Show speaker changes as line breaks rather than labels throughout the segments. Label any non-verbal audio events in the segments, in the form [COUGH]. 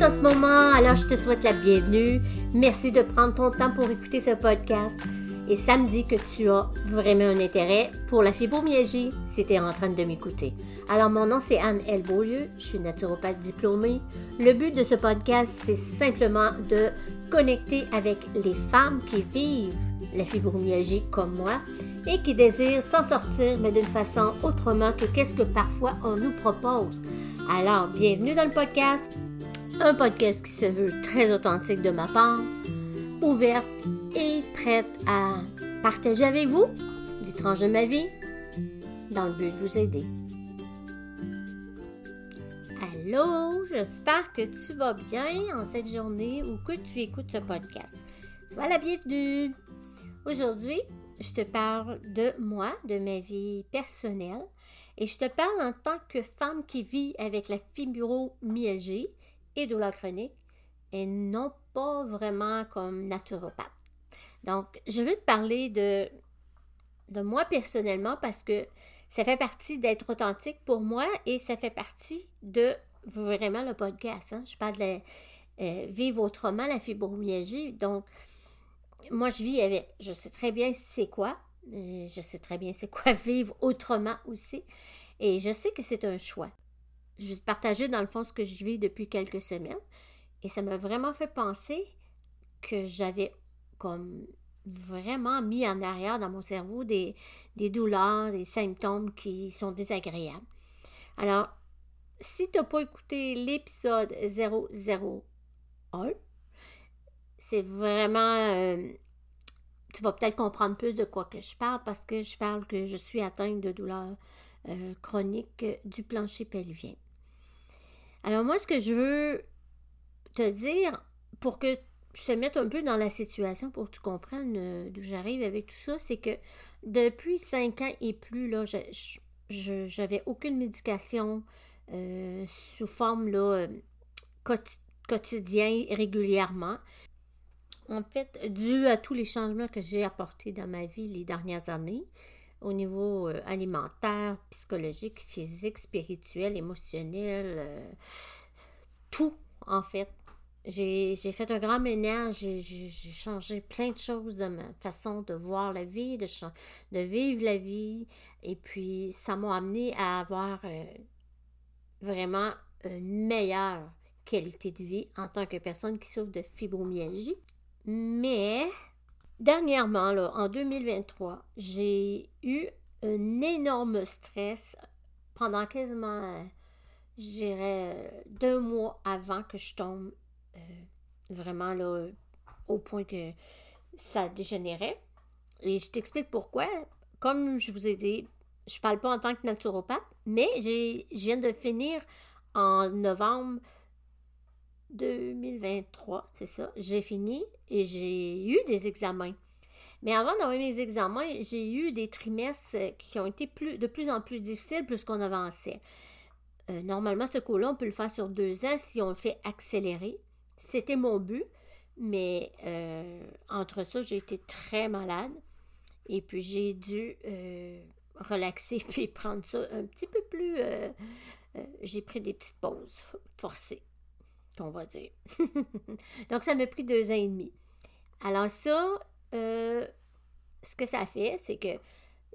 en ce moment, alors je te souhaite la bienvenue. Merci de prendre ton temps pour écouter ce podcast. Et ça me dit que tu as vraiment un intérêt pour la fibromyalgie si tu es en train de m'écouter. Alors, mon nom, c'est Anne L. Beaulieu. Je suis naturopathe diplômée. Le but de ce podcast, c'est simplement de connecter avec les femmes qui vivent la fibromyalgie comme moi et qui désirent s'en sortir, mais d'une façon autrement que qu'est-ce que parfois on nous propose. Alors, bienvenue dans le podcast. Un podcast qui se veut très authentique de ma part, ouverte et prête à partager avec vous des tranches de ma vie dans le but de vous aider. Allô, j'espère que tu vas bien en cette journée ou que tu écoutes ce podcast. Sois la bienvenue. Aujourd'hui, je te parle de moi, de ma vie personnelle, et je te parle en tant que femme qui vit avec la fibromyalgie et douleur chronique, et non pas vraiment comme naturopathe. Donc, je veux te parler de, de moi personnellement parce que ça fait partie d'être authentique pour moi et ça fait partie de vraiment le podcast. Hein. Je parle de euh, vivre autrement la fibromyalgie. Donc, moi, je vis avec. Je sais très bien c'est quoi. Euh, je sais très bien c'est quoi [LAUGHS] vivre autrement aussi. Et je sais que c'est un choix. Je vais te partager dans le fond ce que je vis depuis quelques semaines. Et ça m'a vraiment fait penser que j'avais comme vraiment mis en arrière dans mon cerveau des, des douleurs, des symptômes qui sont désagréables. Alors, si tu n'as pas écouté l'épisode 001, c'est vraiment... Euh, tu vas peut-être comprendre plus de quoi que je parle parce que je parle que je suis atteinte de douleurs euh, chroniques du plancher pelvien. Alors moi, ce que je veux te dire pour que je te mette un peu dans la situation pour que tu comprennes euh, d'où j'arrive avec tout ça, c'est que depuis cinq ans et plus, là, je n'avais aucune médication euh, sous forme là, quotidien régulièrement. En fait, dû à tous les changements que j'ai apportés dans ma vie les dernières années, au niveau euh, alimentaire, psychologique, physique, spirituel, émotionnel, euh, tout en fait. J'ai fait un grand ménage, j'ai changé plein de choses de ma façon de voir la vie, de, vivre la vie. Et puis, ça m'a amené à avoir euh, vraiment une meilleure qualité de vie en tant que personne qui souffre de fibromyalgie. Mais dernièrement, là, en 2023, j'ai eu un énorme stress pendant quasiment, je dirais, deux mois avant que je tombe euh, vraiment là, au point que ça dégénérait. Et je t'explique pourquoi. Comme je vous ai dit, je parle pas en tant que naturopathe, mais je viens de finir en novembre 2023, c'est ça. J'ai fini et j'ai eu des examens. Mais avant d'avoir mes examens, j'ai eu des trimestres qui ont été de plus en plus difficiles plus qu'on avançait. Euh, normalement, ce cours-là, on peut le faire sur deux ans si on le fait accélérer. C'était mon but, mais euh, entre ça, j'ai été très malade. Et puis, j'ai dû euh, relaxer [LAUGHS] puis prendre ça un petit peu plus. j'ai pris des petites pauses forcées qu'on va dire. [LAUGHS] Donc, ça m'a pris deux ans et demi. Alors ça, euh, ce que ça fait, c'est que, tu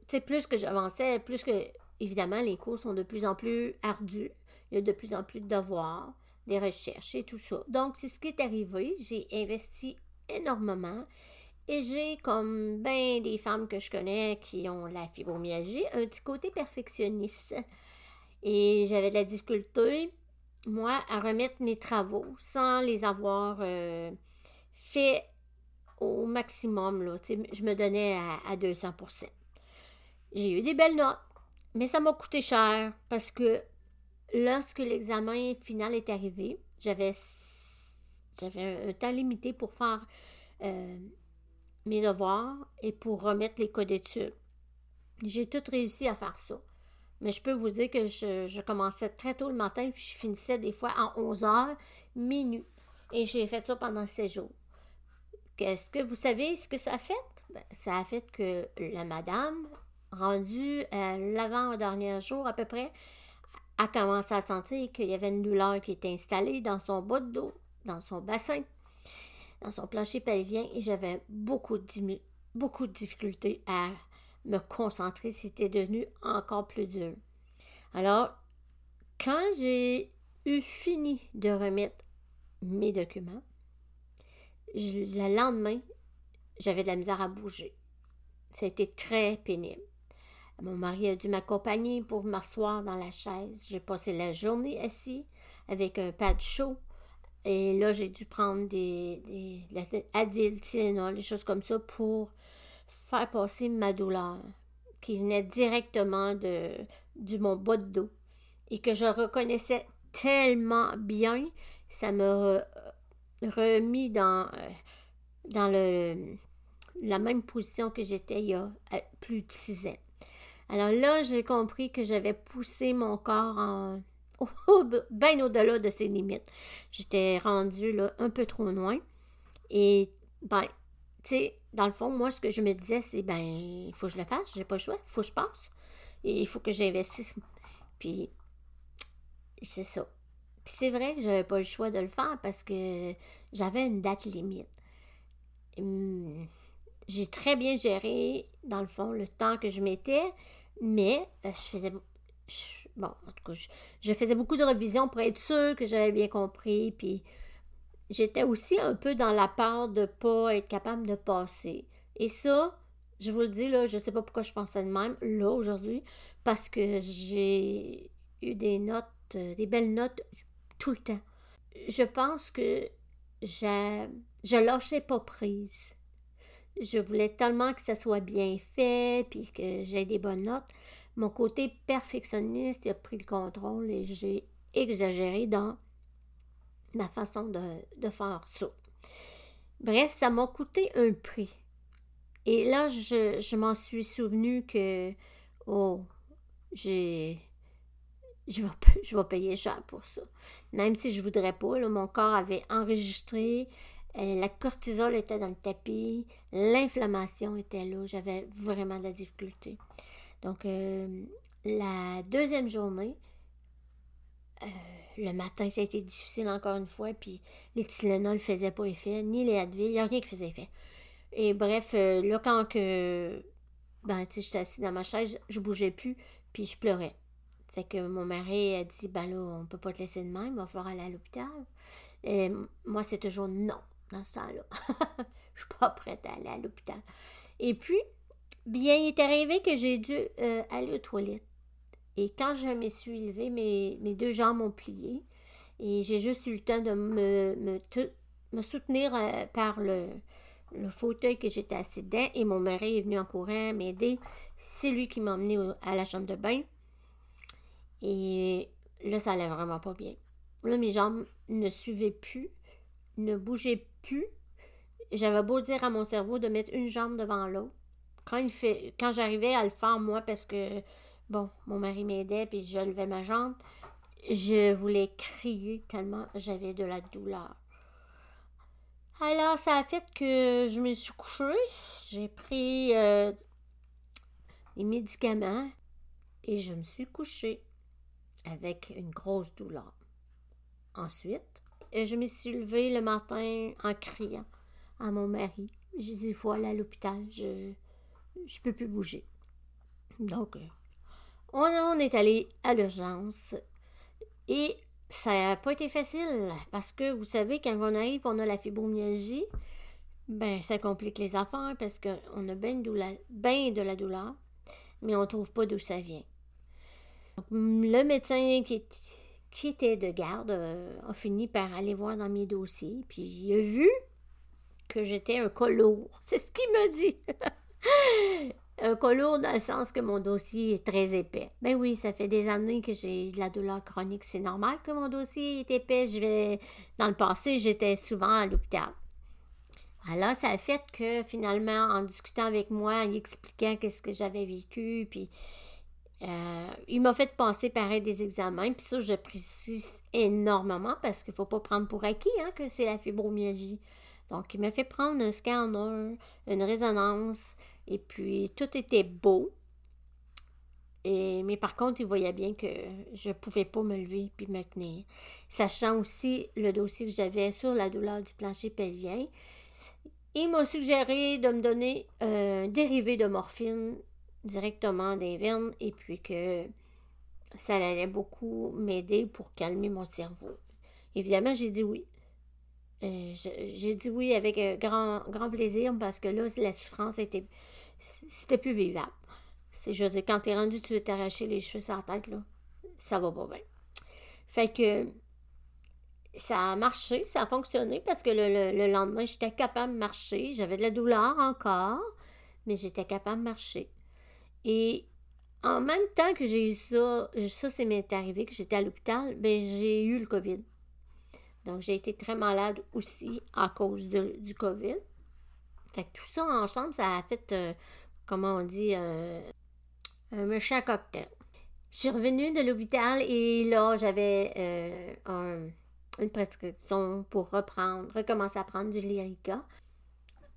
sais, plus que j'avançais, plus que, évidemment, les cours sont de plus en plus ardus. Il y a de plus en plus de devoirs, des recherches et tout ça. Donc, c'est ce qui est arrivé. J'ai investi énormément. Et j'ai, comme bien des femmes que je connais qui ont la fibromyalgie, un petit côté perfectionniste. Et j'avais de la difficulté moi, à remettre mes travaux sans les avoir euh, fait au maximum. Là. Je me donnais à, 200% J'ai eu des belles notes, mais ça m'a coûté cher parce que lorsque l'examen final est arrivé, j'avais, j'avais un, temps limité pour faire euh, mes devoirs et pour remettre les codes d'études. J'ai tout réussi à faire ça. Mais je peux vous dire que je, commençais très tôt le matin, puis je finissais des fois en 11 heures, minuit. Et j'ai fait ça pendant 16 jours. Qu'est-ce que vous savez ce que ça a fait? Ben, ça a fait que la madame, rendue à l'avant-dernier jour à peu près, a commencé à sentir qu'il y avait une douleur qui était installée dans son bas de dos, dans son bassin, dans son plancher pelvien, et j'avais beaucoup de, beaucoup de difficultés à me concentrer. C'était devenu encore plus dur. Alors, quand j'ai eu fini de remettre mes documents, le lendemain, j'avais de la misère à bouger. C'était très pénible. Mon mari a dû m'accompagner pour m'asseoir dans la chaise. J'ai passé la journée assis avec un pad chaud. Et là, j'ai dû prendre des, des Advil, Tylenol, des choses comme ça pour faire passer ma douleur qui venait directement de, du mon bas de dos et que je reconnaissais tellement bien, ça m'a remis dans, euh, dans le, la même position que j'étais il y a euh, plus de six ans. Alors là, j'ai compris que j'avais poussé mon corps en, [LAUGHS] bien au-delà de ses limites. J'étais rendue là, un peu trop loin. Et, ben, tu sais, dans le fond, moi, ce que je me disais, c'est, ben, il faut que je le fasse, j'ai pas le choix, il faut que je passe. Et il faut que j'investisse. Puis, c'est ça. Puis c'est vrai que j'avais pas le choix de le faire parce que j'avais une date limite. Hum, j'ai très bien géré, dans le fond, le temps que je mettais, mais euh, je faisais. bon, en tout cas, je, faisais beaucoup de révisions pour être sûre que j'avais bien compris. Puis j'étais aussi un peu dans la peur de ne pas être capable de passer. Et ça, je vous le dis, là, je ne sais pas pourquoi je pensais de même, là, aujourd'hui, parce que j'ai eu des notes, euh, des belles notes tout le temps. Je pense que je, je lâchais pas prise. Je voulais tellement que ça soit bien fait, puis que j'ai des bonnes notes. Mon côté perfectionniste a pris le contrôle et j'ai exagéré dans ma façon de, faire ça. Bref, ça m'a coûté un prix. Et là, je, m'en suis souvenu que, oh, j'ai. Je vais, je vais payer cher pour ça. Même si je voudrais pas, mon corps avait enregistré euh, la cortisol était dans le tapis, l'inflammation était là, j'avais vraiment de la difficulté. Donc, euh, la deuxième journée, euh, le matin, ça a été difficile encore une fois, puis les Tylenol ne faisaient pas effet, ni les Advil, il n'y a rien qui faisait effet. Et bref, là, quand que, ben, tu sais, j'étais assise dans ma chaise, je bougeais plus, puis je pleurais. Fait que mon mari a dit, ben là, on peut pas te laisser de même, il va falloir aller à l'hôpital. Et moi, c'est toujours non dans ce temps-là. [LAUGHS] je suis pas prête à aller à l'hôpital. Et puis, bien, il est arrivé que j'ai dû euh, aller aux toilettes. Et quand je me suis levée, mes, mes deux jambes ont plié. Et j'ai juste eu le temps de me, soutenir euh, par le, fauteuil que j'étais assis dedans. Et mon mari est venu en courant m'aider. C'est lui qui m'a emmené à la chambre de bain. Et là, ça allait vraiment pas bien. Là, mes jambes ne suivaient plus, ne bougeaient j'avais beau dire à mon cerveau de mettre une jambe devant l'autre. Quand, quand j'arrivais à le faire, moi, parce que, bon, mon mari m'aidait, puis je levais ma jambe, je voulais crier tellement j'avais de la douleur. Alors, ça a fait que je me suis couchée. J'ai pris euh, des médicaments et je me suis couchée avec une grosse douleur. Ensuite, et je me suis levée le matin en criant à mon mari. J'ai dit, il faut aller à l'hôpital, je ne peux plus bouger. Donc, euh, on, est allé à l'urgence et ça n'a pas été facile parce que vous savez, quand on arrive, on a la fibromyalgie, ben ça complique les affaires parce qu'on a bien de, de la douleur, mais on ne trouve pas d'où ça vient. le médecin qui était de garde euh, a fini par aller voir dans mes dossiers, puis il a vu que j'étais un colour. [LAUGHS] C'est ce qu'il me dit. Un colour dans le sens que mon dossier est très épais. Ben oui, ça fait des années que j'ai de la douleur chronique. C'est normal que mon dossier est épais. Je vais... Dans le passé, j'étais souvent à l'hôpital. Alors, ça a fait que finalement, en discutant avec moi, en expliquant qu'est-ce que j'avais vécu, puis euh, il m'a fait passer pareil des examens, puis ça, je précise énormément parce qu'il ne faut pas prendre pour acquis hein, que c'est la fibromyalgie. Donc, il m'a fait prendre un scanner, une résonance, et puis tout était beau. Et, mais par contre, il voyait bien que je ne pouvais pas me lever puis me tenir. Sachant aussi le dossier que j'avais sur la douleur du plancher pelvien, il m'a suggéré de me donner un dérivé de morphine directement des veines et puis que ça allait beaucoup m'aider pour calmer mon cerveau. Évidemment, j'ai dit oui. Euh, j'ai dit oui avec grand, grand plaisir parce que là, la souffrance était. C'était plus vivable. C'est, je veux dire, quand t'es rendu, tu veux t'arracher les cheveux sur la tête. Ça va pas bien. Fait que ça a marché, ça a fonctionné parce que le, le lendemain, j'étais capable de marcher. J'avais de la douleur encore, mais j'étais capable de marcher. Et en même temps que j'ai eu ça, ça c'est m'est arrivé, que j'étais à l'hôpital, ben j'ai eu le COVID. Donc, j'ai été très malade aussi à cause du COVID. Fait que tout ça ensemble, ça a fait, euh, comment on dit, un méchant cocktail. Je suis revenue de l'hôpital et là, j'avais euh, une prescription pour reprendre, recommencer à prendre du Lyrica.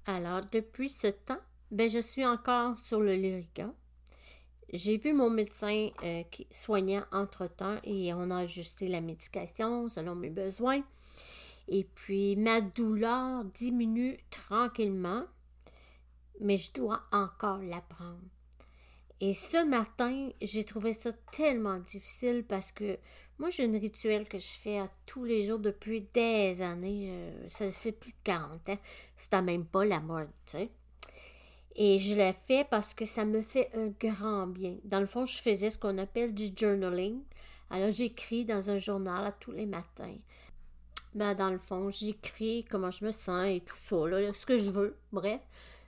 Alors, depuis ce temps, ben, je suis encore sur le Lyrica. J'ai vu mon médecin euh, soignant entre-temps et on a ajusté la médication selon mes besoins. Et puis ma douleur diminue tranquillement, mais je dois encore la prendre. Et ce matin, j'ai trouvé ça tellement difficile parce que moi, j'ai un rituel que je fais à tous les jours depuis des années. Euh, ça fait plus de 40 ans. C'est même pas la mode, tu sais. Et je l'ai fait parce que ça me fait un grand bien. Dans le fond, je faisais ce qu'on appelle du journaling. Alors, j'écris dans un journal à tous les matins. Ben, dans le fond, j'écris comment je me sens et tout ça, là, ce que je veux. Bref,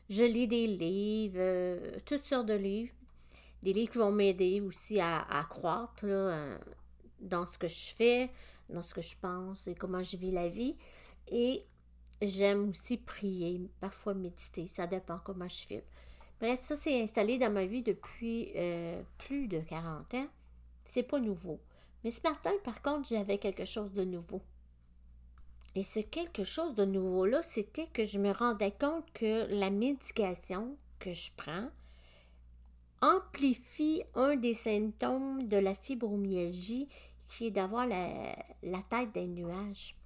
je lis des livres, euh, toutes sortes de livres. Des livres qui vont m'aider aussi à, croître euh, dans ce que je fais, dans ce que je pense et comment je vis la vie. Et J'aime aussi prier, parfois méditer, ça dépend comment je fais. Bref, ça s'est installé dans ma vie depuis euh, plus de 40 ans. C'est pas nouveau. Mais ce matin, par contre, j'avais quelque chose de nouveau. Et ce quelque chose de nouveau-là, c'était que je me rendais compte que la médication que je prends amplifie un des symptômes de la fibromyalgie qui est d'avoir la, la tête d'un nuage.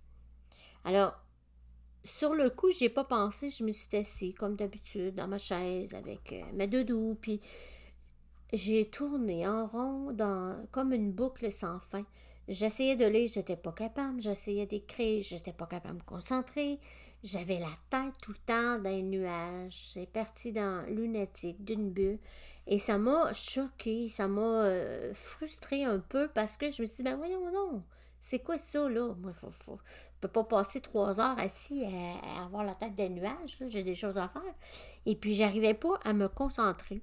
Alors, sur le coup, j'ai pas pensé, je me suis assise comme d'habitude dans ma chaise avec euh, ma doudou, puis j'ai tourné en rond comme une boucle sans fin. J'essayais de lire, j'étais pas capable, j'essayais d'écrire, j'étais pas capable de me concentrer. J'avais la tête tout le temps dans les nuages. C'est parti dans lunatique d'une bulle. Et ça m'a choqué, ça m'a euh, frustré un peu parce que je me suis dit, ben voyons non, c'est quoi ça là? Moi, faut, faut, peux pas passer trois heures assis à, avoir la tête des nuages. J'ai des choses à faire. Et puis, j'arrivais pas à me concentrer.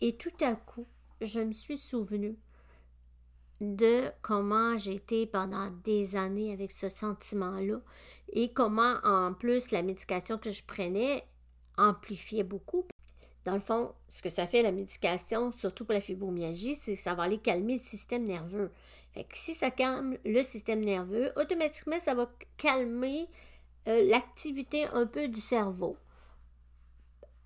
Et tout à coup, je me suis souvenu de comment j'étais pendant des années avec ce sentiment-là et comment, en plus, la médication que je prenais amplifiait beaucoup. Dans le fond, ce que ça fait la médication, surtout pour la fibromyalgie, c'est que ça va aller calmer le système nerveux si ça calme le système nerveux, automatiquement, ça va calmer euh, l'activité un peu du cerveau.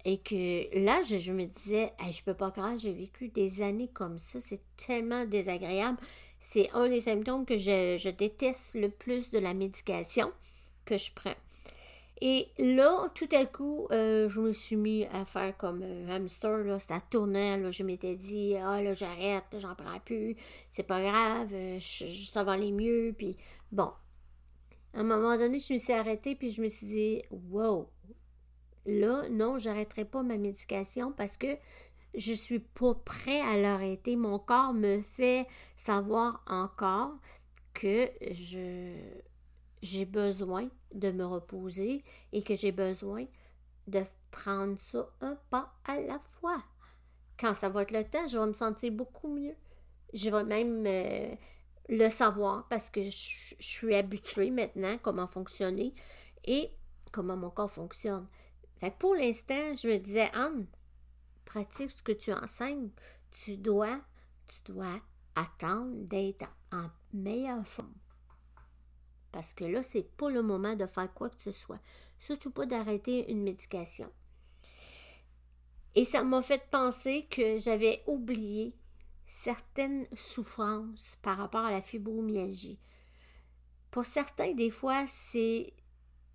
Et que là, je, me disais, je je peux pas croire, j'ai vécu des années comme ça, c'est tellement désagréable. C'est un des symptômes que je déteste le plus de la médication que je prends. Et là, tout à coup, euh, je me suis mis à faire comme un hamster, là, ça tournait, là, je m'étais dit, ah là, j'arrête, j'en prends plus, c'est pas grave, euh, ça va aller mieux, puis bon. À un moment donné, je me suis arrêtée, puis je me suis dit, wow, là, non, j'arrêterai pas ma médication parce que je suis pas prêt à l'arrêter. Mon corps me fait savoir encore que je j'ai besoin de me reposer et que j'ai besoin de prendre ça un pas à la fois. Quand ça va être le temps, je vais me sentir beaucoup mieux. Je vais même euh, le savoir parce que je, suis habituée maintenant comment fonctionner et comment mon corps fonctionne. Fait pour l'instant, je me disais, Anne, pratique ce que tu enseignes. Tu dois, tu dois attendre d'être en meilleure forme. Parce que là, c'est pas le moment de faire quoi que ce soit. Surtout pas d'arrêter une médication. Et ça m'a fait penser que j'avais oublié certaines souffrances par rapport à la fibromyalgie. Pour certains, des fois, c'est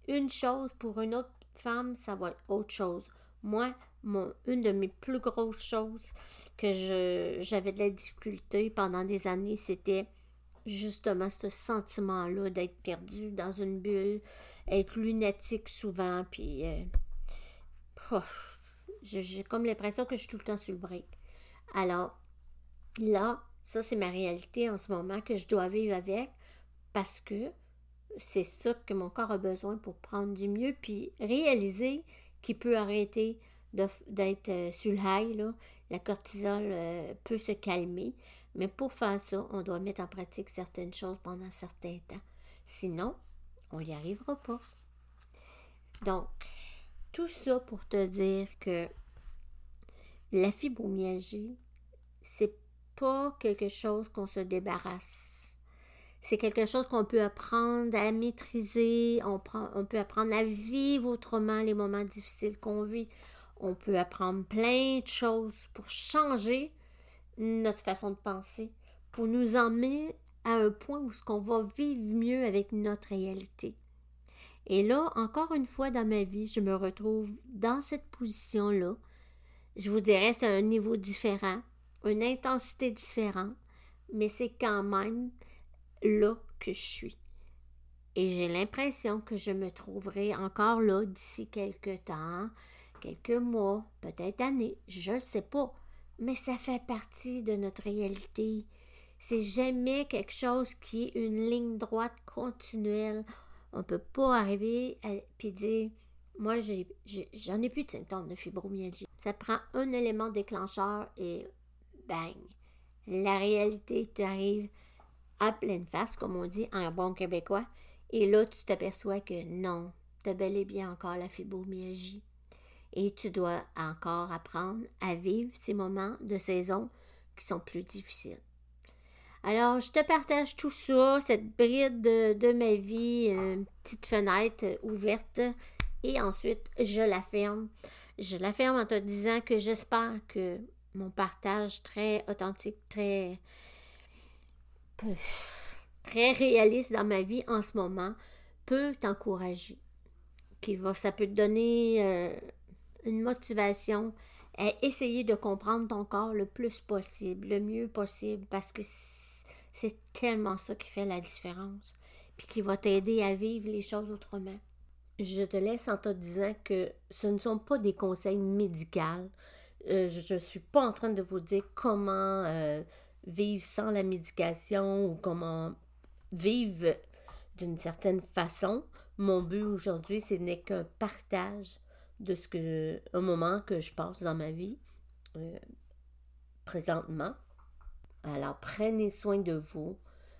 une chose, pour une autre femme, ça va être autre chose. Moi, mon, une de mes plus grosses choses que j'avais de la difficulté pendant des années, c'était justement ce sentiment-là d'être perdu dans une bulle, être lunatique souvent, puis euh, j'ai comme l'impression que je suis tout le temps sur le break. Alors, là, ça c'est ma réalité en ce moment que je dois vivre avec parce que c'est ça que mon corps a besoin pour prendre du mieux, puis réaliser qu'il peut arrêter d'être euh, sur le high, là. la cortisol euh, peut se calmer. Mais pour faire ça, on doit mettre en pratique certaines choses pendant un certain temps. Sinon, on n'y arrivera pas. Donc, tout ça pour te dire que la fibromyalgie, c'est pas quelque chose qu'on se débarrasse. C'est quelque chose qu'on peut apprendre à maîtriser, on, peut apprendre à vivre autrement les moments difficiles qu'on vit. On peut apprendre plein de choses pour changer notre façon de penser, pour nous emmener à un point où ce qu'on va vivre mieux avec notre réalité. Et là, encore une fois dans ma vie, je me retrouve dans cette position-là. Je vous dirais, c'est un niveau différent, une intensité différente, mais c'est quand même là que je suis. Et j'ai l'impression que je me trouverai encore là d'ici quelques temps, quelques mois, peut-être années, je ne sais pas mais ça fait partie de notre réalité. C'est jamais quelque chose qui est une ligne droite continuelle. On ne peut pas arriver à puis dire moi j'en ai, plus de symptômes de fibromyalgie. Ça prend un élément déclencheur et bang. La réalité t'arrive à pleine face, comme on dit en bon québécois. Et là, tu t'aperçois que non, tu as bel et bien encore la fibromyalgie et tu dois encore apprendre à vivre ces moments de saison qui sont plus difficiles. Alors, je te partage tout ça, cette bride de, ma vie, une petite fenêtre ouverte, et ensuite, je la ferme. Je la ferme en te disant que j'espère que mon partage très authentique, très, très réaliste dans ma vie en ce moment peut t'encourager. ça peut te donner euh, une motivation à essayer de comprendre ton corps le plus possible, le mieux possible, parce que c'est tellement ça qui fait la différence, puis qui va t'aider à vivre les choses autrement. Je te laisse en te disant que ce ne sont pas des conseils médicaux. Euh, je ne suis pas en train de vous dire comment euh, vivre sans la médication ou comment vivre d'une certaine façon. Mon but aujourd'hui, ce n'est qu'un partage de ce que un moment que je passe dans ma vie euh, présentement. Alors prenez soin de vous.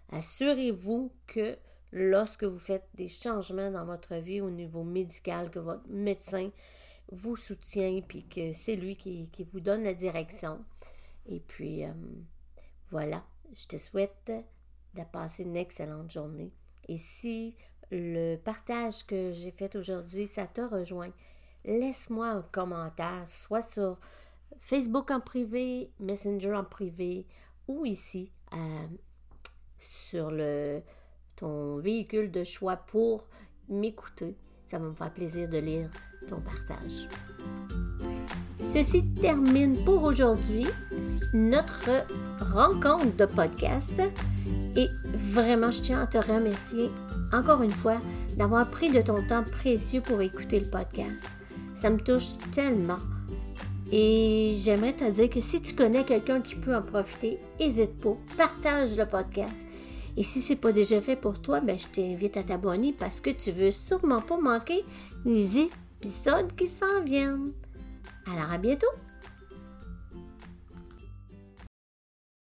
Assurez-vous que lorsque vous faites des changements dans votre vie au niveau médical, que votre médecin vous soutient, puis que c'est lui qui, vous donne la direction. Et puis, euh, voilà, je te souhaite de passer une excellente journée. Et si le partage que j'ai fait aujourd'hui, ça te rejoint, laisse-moi un commentaire, soit sur Facebook en privé, Messenger en privé, ou ici euh, sur le, ton véhicule de choix pour m'écouter. Ça va me faire plaisir de lire ton partage. Ceci termine pour aujourd'hui notre rencontre de podcast. Et vraiment, je tiens à te remercier encore une fois d'avoir pris de ton temps précieux pour écouter le podcast. Ça me touche tellement. Et j'aimerais te dire que si tu connais quelqu'un qui peut en profiter, n'hésite pas, partage le podcast. Et si ce n'est pas déjà fait pour toi, ben, je t'invite à t'abonner parce que tu veux sûrement pas manquer les épisodes qui s'en viennent. Alors à bientôt!